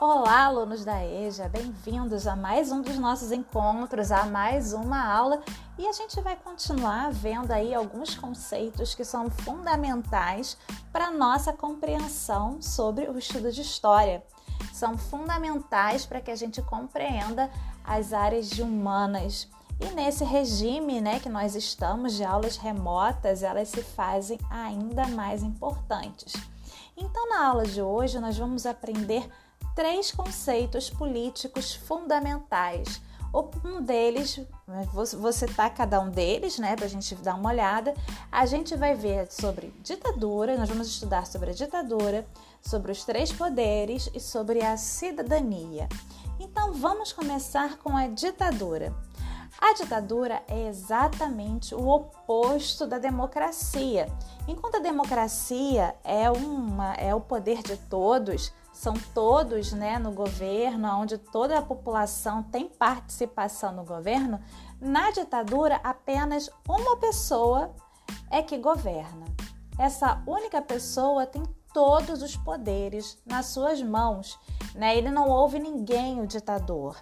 Olá, alunos da EJA, bem-vindos a mais um dos nossos encontros, a mais uma aula e a gente vai continuar vendo aí alguns conceitos que são fundamentais para a nossa compreensão sobre o estudo de história. São fundamentais para que a gente compreenda as áreas de humanas. E nesse regime né, que nós estamos de aulas remotas, elas se fazem ainda mais importantes. Então, na aula de hoje, nós vamos aprender três conceitos políticos fundamentais. Um deles, vou citar cada um deles, né, para a gente dar uma olhada. A gente vai ver sobre ditadura, nós vamos estudar sobre a ditadura, sobre os três poderes e sobre a cidadania. Então vamos começar com a ditadura. A ditadura é exatamente o oposto da democracia. Enquanto a democracia é, uma, é o poder de todos, são todos né, no governo, onde toda a população tem participação no governo, na ditadura apenas uma pessoa é que governa. Essa única pessoa tem todos os poderes nas suas mãos, né? Ele não ouve ninguém o ditador.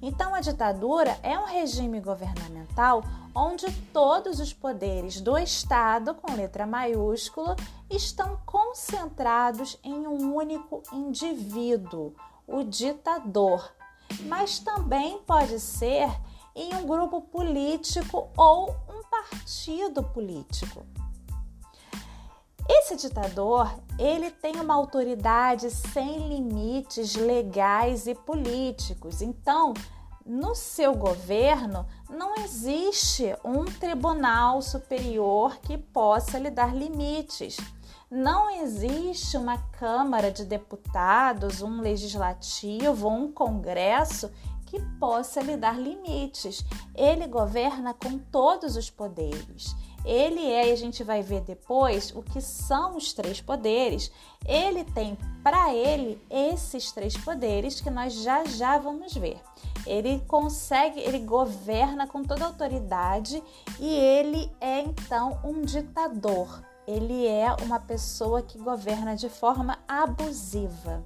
Então a ditadura é um regime governamental onde todos os poderes do Estado, com letra maiúscula, estão concentrados em um único indivíduo, o ditador. Mas também pode ser em um grupo político ou um partido político. Esse ditador, ele tem uma autoridade sem limites legais e políticos. Então, no seu governo não existe um tribunal superior que possa lhe dar limites. Não existe uma Câmara de Deputados, um legislativo, um Congresso que possa lhe dar limites. Ele governa com todos os poderes. Ele é, e a gente vai ver depois, o que são os três poderes. Ele tem para ele esses três poderes que nós já já vamos ver. Ele consegue, ele governa com toda autoridade e ele é então um ditador. Ele é uma pessoa que governa de forma abusiva.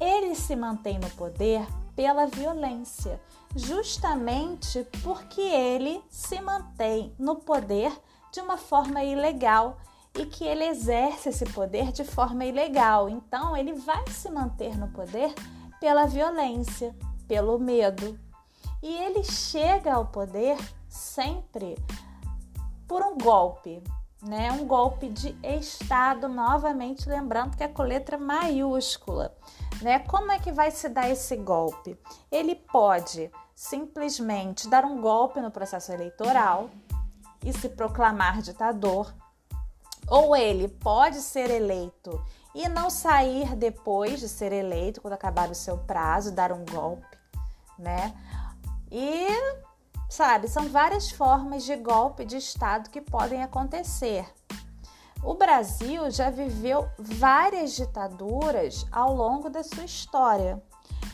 Ele se mantém no poder pela violência, justamente porque ele se mantém no poder de uma forma ilegal e que ele exerce esse poder de forma ilegal. Então, ele vai se manter no poder pela violência, pelo medo. E ele chega ao poder sempre por um golpe, né? Um golpe de Estado, novamente lembrando que é com letra maiúscula, né? Como é que vai se dar esse golpe? Ele pode simplesmente dar um golpe no processo eleitoral, e se proclamar ditador, ou ele pode ser eleito e não sair depois de ser eleito, quando acabar o seu prazo, dar um golpe, né? E sabe, são várias formas de golpe de Estado que podem acontecer. O Brasil já viveu várias ditaduras ao longo da sua história.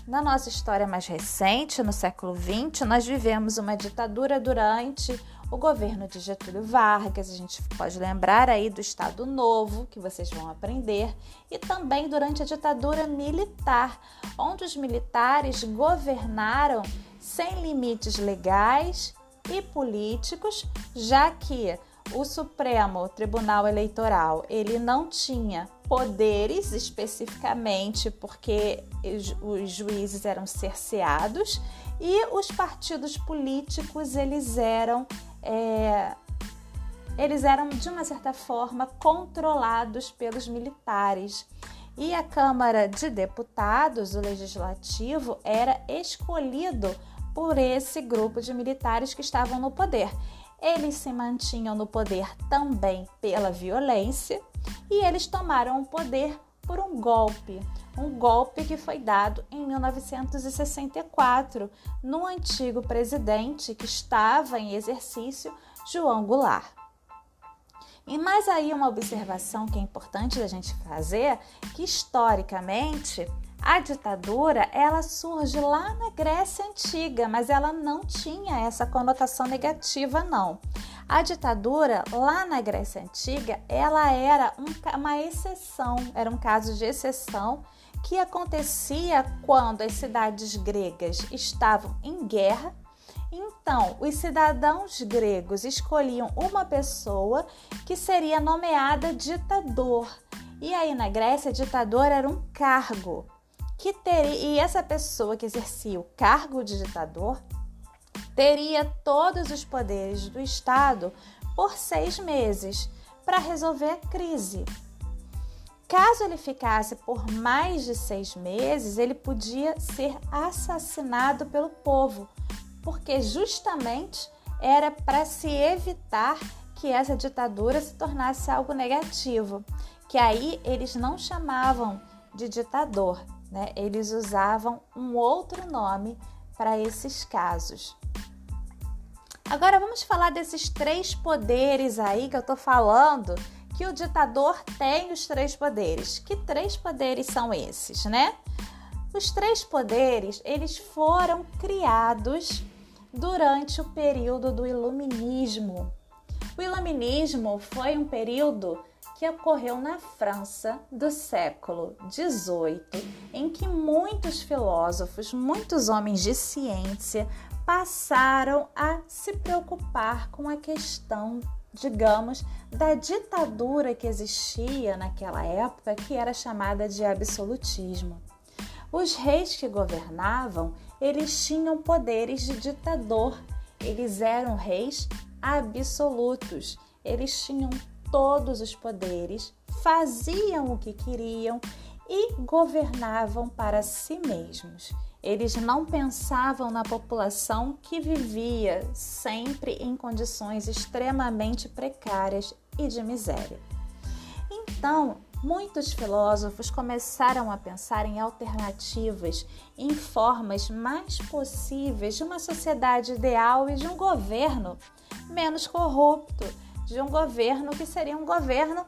Na nossa história mais recente, no século XX, nós vivemos uma ditadura durante o governo de Getúlio Vargas, a gente pode lembrar aí do Estado Novo, que vocês vão aprender, e também durante a ditadura militar, onde os militares governaram sem limites legais e políticos, já que o Supremo Tribunal Eleitoral ele não tinha poderes especificamente porque os juízes eram cerceados e os partidos políticos eles eram é, eles eram de uma certa forma controlados pelos militares e a Câmara de Deputados, o Legislativo, era escolhido por esse grupo de militares que estavam no poder. Eles se mantinham no poder também pela violência e eles tomaram o poder por um golpe, um golpe que foi dado em 1964 no antigo presidente que estava em exercício, João Goulart. E mais aí uma observação que é importante da gente fazer, que historicamente a ditadura ela surge lá na Grécia antiga, mas ela não tinha essa conotação negativa não. A ditadura lá na Grécia antiga ela era um, uma exceção, era um caso de exceção que acontecia quando as cidades gregas estavam em guerra. Então, os cidadãos gregos escolhiam uma pessoa que seria nomeada ditador. E aí na Grécia, ditador era um cargo que teria e essa pessoa que exercia o cargo de ditador teria todos os poderes do Estado por seis meses para resolver a crise. Caso ele ficasse por mais de seis meses, ele podia ser assassinado pelo povo, porque justamente era para se evitar que essa ditadura se tornasse algo negativo, que aí eles não chamavam de ditador, né? Eles usavam um outro nome para esses casos. Agora vamos falar desses três poderes aí que eu tô falando que o ditador tem os três poderes. Que três poderes são esses, né? Os três poderes, eles foram criados durante o período do iluminismo. O iluminismo foi um período que ocorreu na França do século XVIII, em que muitos filósofos, muitos homens de ciência passaram a se preocupar com a questão digamos, da ditadura que existia naquela época, que era chamada de absolutismo. Os reis que governavam, eles tinham poderes de ditador. Eles eram reis absolutos. Eles tinham todos os poderes, faziam o que queriam e governavam para si mesmos. Eles não pensavam na população que vivia sempre em condições extremamente precárias e de miséria. Então, muitos filósofos começaram a pensar em alternativas, em formas mais possíveis de uma sociedade ideal e de um governo menos corrupto, de um governo que seria um governo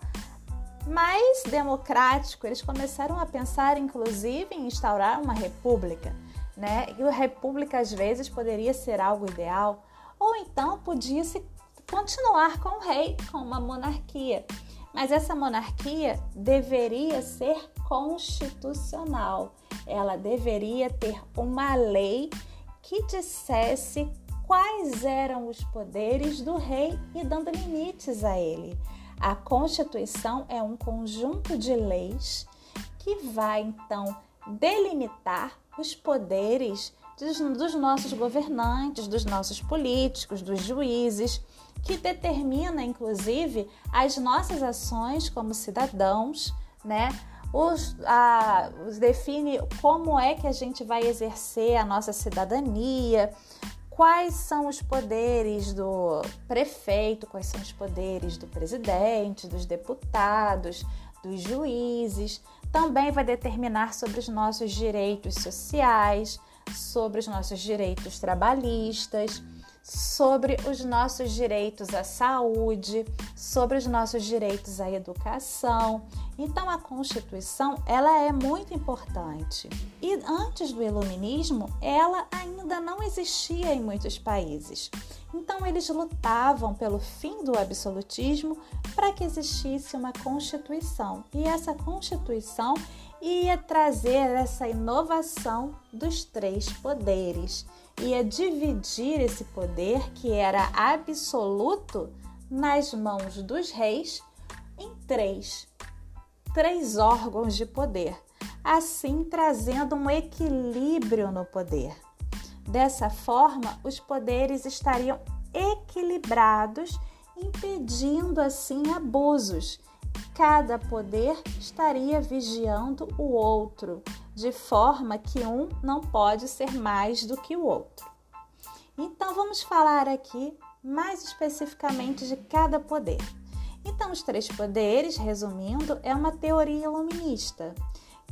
mais democrático. Eles começaram a pensar, inclusive, em instaurar uma república, né? E a república às vezes poderia ser algo ideal, ou então podia se continuar com o rei, com uma monarquia. Mas essa monarquia deveria ser constitucional. Ela deveria ter uma lei que dissesse quais eram os poderes do rei e dando limites a ele. A Constituição é um conjunto de leis que vai então delimitar os poderes dos, nossos governantes, dos nossos políticos, dos juízes, que determina inclusive as nossas ações como cidadãos, né? Os, a, os define como é que a gente vai exercer a nossa cidadania, quais são os poderes do prefeito, quais são os poderes do presidente, dos deputados, dos juízes. Também vai determinar sobre os nossos direitos sociais, sobre os nossos direitos trabalhistas sobre os nossos direitos à saúde, sobre os nossos direitos à educação. Então a Constituição, ela é muito importante. E antes do iluminismo, ela ainda não existia em muitos países. Então eles lutavam pelo fim do absolutismo para que existisse uma Constituição. E essa Constituição ia trazer essa inovação dos três poderes ia dividir esse poder, que era absoluto, nas mãos dos reis em três, três órgãos de poder, assim trazendo um equilíbrio no poder. Dessa forma, os poderes estariam equilibrados, impedindo assim abusos. Cada poder estaria vigiando o outro, de forma que um não pode ser mais do que o outro. Então vamos falar aqui mais especificamente de cada poder. Então, os três poderes, resumindo, é uma teoria iluminista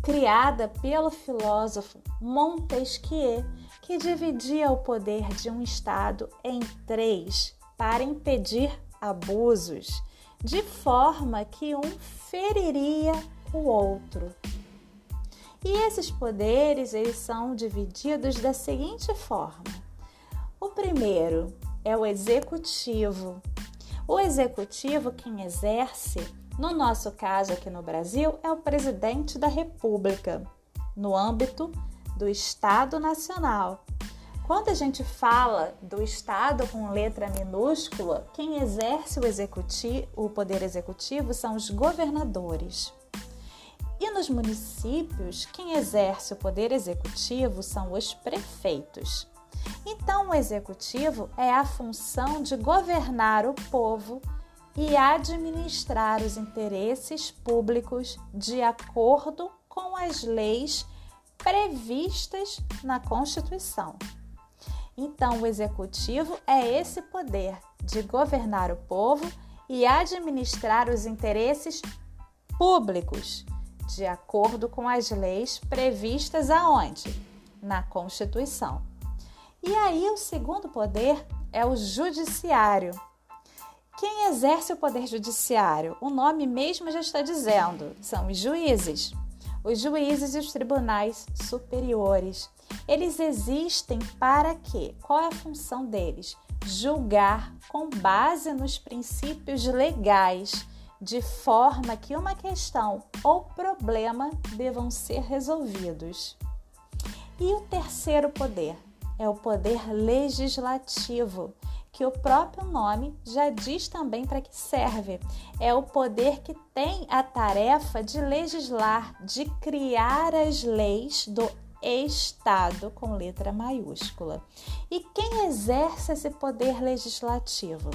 criada pelo filósofo Montesquieu, que dividia o poder de um Estado em três para impedir abusos, de forma que um feriria o outro. E esses poderes, eles são divididos da seguinte forma. O primeiro é o executivo. O executivo quem exerce, no nosso caso aqui no Brasil, é o presidente da República. no âmbito do Estado Nacional. Quando a gente fala do Estado com letra minúscula, quem exerce o, executivo, o poder executivo são os governadores. E nos municípios, quem exerce o poder executivo são os prefeitos. Então, o executivo é a função de governar o povo e administrar os interesses públicos de acordo com as leis previstas na Constituição. Então, o executivo é esse poder de governar o povo e administrar os interesses públicos, de acordo com as leis previstas aonde? Na Constituição. E aí, o segundo poder é o judiciário. Quem exerce o poder judiciário? O nome mesmo já está dizendo, são os juízes. Os juízes e os tribunais superiores eles existem para quê? Qual é a função deles? Julgar com base nos princípios legais, de forma que uma questão ou problema devam ser resolvidos. E o terceiro poder é o poder legislativo, que o próprio nome já diz também para que serve. É o poder que tem a tarefa de legislar, de criar as leis do Estado com letra maiúscula. E quem exerce esse poder legislativo?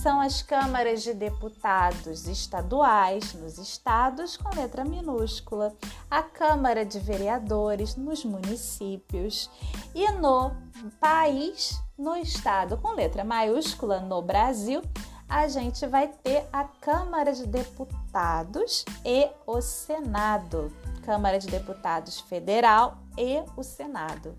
São as câmaras de deputados estaduais nos estados com letra minúscula, a Câmara de Vereadores nos municípios e no país, no estado com letra maiúscula, no Brasil, a gente vai ter a Câmara de Deputados e o Senado. Câmara de Deputados Federal e o Senado.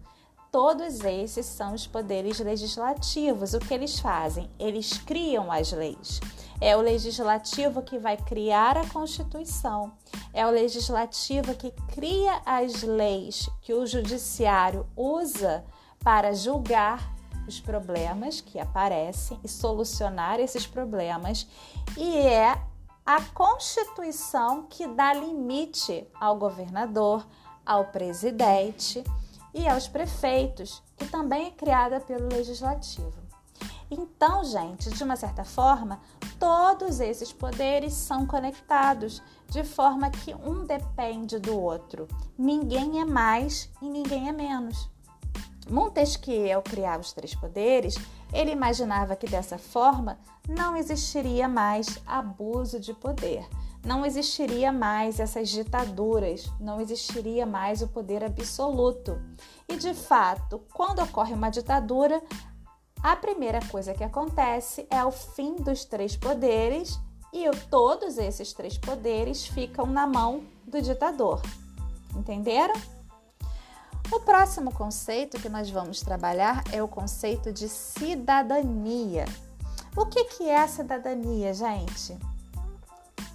Todos esses são os poderes legislativos. O que eles fazem? Eles criam as leis. É o legislativo que vai criar a Constituição. É o legislativo que cria as leis que o judiciário usa para julgar os problemas que aparecem e solucionar esses problemas. E é a Constituição que dá limite ao governador, ao presidente e aos prefeitos, que também é criada pelo legislativo. Então, gente, de uma certa forma, todos esses poderes são conectados, de forma que um depende do outro. Ninguém é mais e ninguém é menos. Montesquieu, ao criar os três poderes, ele imaginava que dessa forma não existiria mais abuso de poder, não existiria mais essas ditaduras, não existiria mais o poder absoluto. E de fato, quando ocorre uma ditadura, a primeira coisa que acontece é o fim dos três poderes e todos esses três poderes ficam na mão do ditador. Entenderam? O próximo conceito que nós vamos trabalhar é o conceito de cidadania. O que, é a cidadania, gente?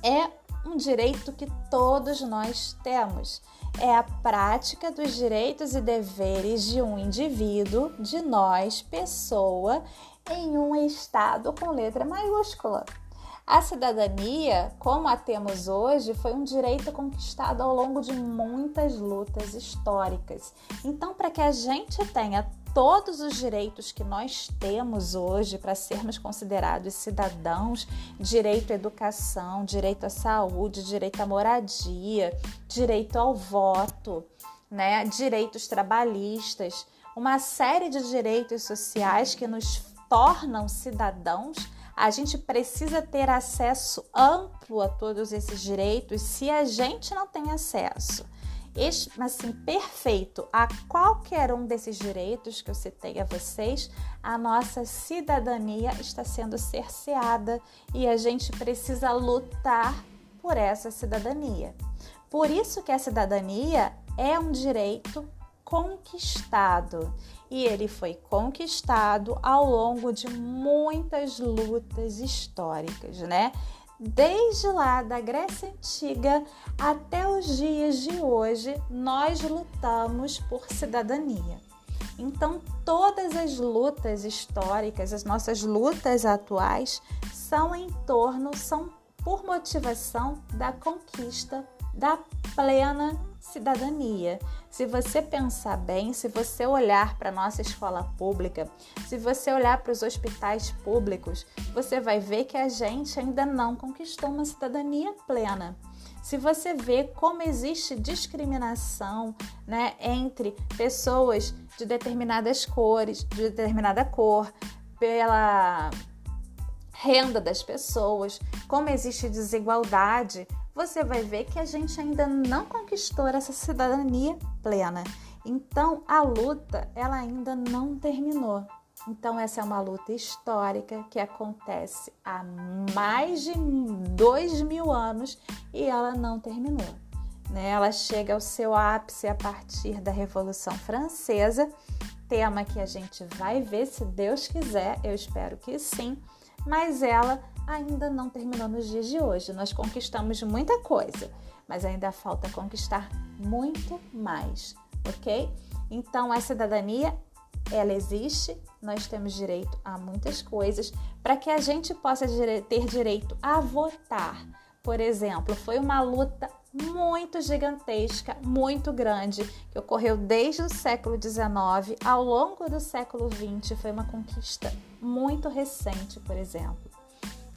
É um direito que todos nós temos. É a prática dos direitos e deveres de um indivíduo, de nós, pessoa, em um estado com letra maiúscula. A cidadania, como a temos hoje, foi um direito conquistado ao longo de muitas lutas históricas. Então, para que a gente tenha todos os direitos que nós temos hoje para sermos considerados cidadãos, direito à educação, direito à saúde, direito à moradia, direito ao voto, né, direitos trabalhistas, uma série de direitos sociais que nos tornam cidadãos a gente precisa ter acesso amplo a todos esses direitos se a gente não tem acesso assim, perfeito a qualquer um desses direitos que eu citei a vocês, a nossa cidadania está sendo cerceada e a gente precisa lutar por essa cidadania. Por isso que a cidadania é um direito conquistado e ele foi conquistado ao longo de muitas lutas históricas, né? Desde lá da Grécia Antiga até os dias de hoje, nós lutamos por cidadania. Então, todas as lutas históricas, as nossas lutas atuais, são em torno, são por motivação da conquista da plena cidadania. Se você pensar bem, se você olhar para a nossa escola pública, se você olhar para os hospitais públicos, você vai ver que a gente ainda não conquistou uma cidadania plena. Se você vê como existe discriminação né, entre pessoas de determinadas cores, de determinada cor, pela renda das pessoas, como existe desigualdade, você vai ver que a gente ainda não conquistou essa cidadania plena. Então, a luta ela ainda não terminou. Então, essa é uma luta histórica que acontece há mais de dois mil anos e ela não terminou. Né? Ela chega ao seu ápice a partir da Revolução Francesa, tema que a gente vai ver se Deus quiser, eu espero que sim, mas ela ainda não terminou nos dias de hoje. Nós conquistamos muita coisa, mas ainda falta conquistar muito mais, ok? Então, a cidadania, ela existe, nós temos direito a muitas coisas para que a gente possa ter direito a votar. Por exemplo, foi uma luta muito gigantesca, muito grande, que ocorreu desde o século XIX ao longo do século XX. Foi uma conquista muito recente, por exemplo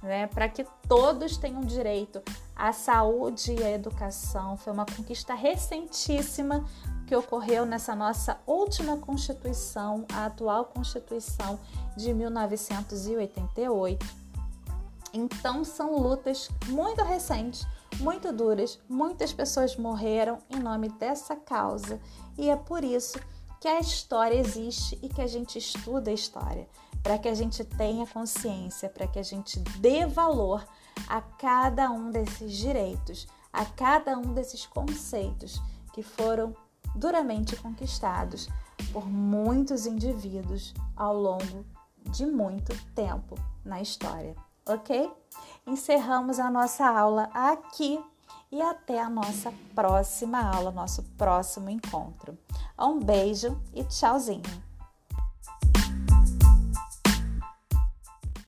né, para que todos tenham direito à saúde e à educação. Foi uma conquista recentíssima que ocorreu nessa nossa última Constituição, a atual Constituição de 1988. Então, são lutas muito recentes, muito duras, muitas pessoas morreram em nome dessa causa e é por isso que a história existe e que a gente estuda a história para que a gente tenha consciência, para que a gente dê valor a cada um desses direitos, a cada um desses conceitos que foram duramente conquistados por muitos indivíduos ao longo de muito tempo na história, ok? Encerramos a nossa aula aqui e até a nossa próxima aula, nosso próximo encontro. Um beijo e tchauzinho!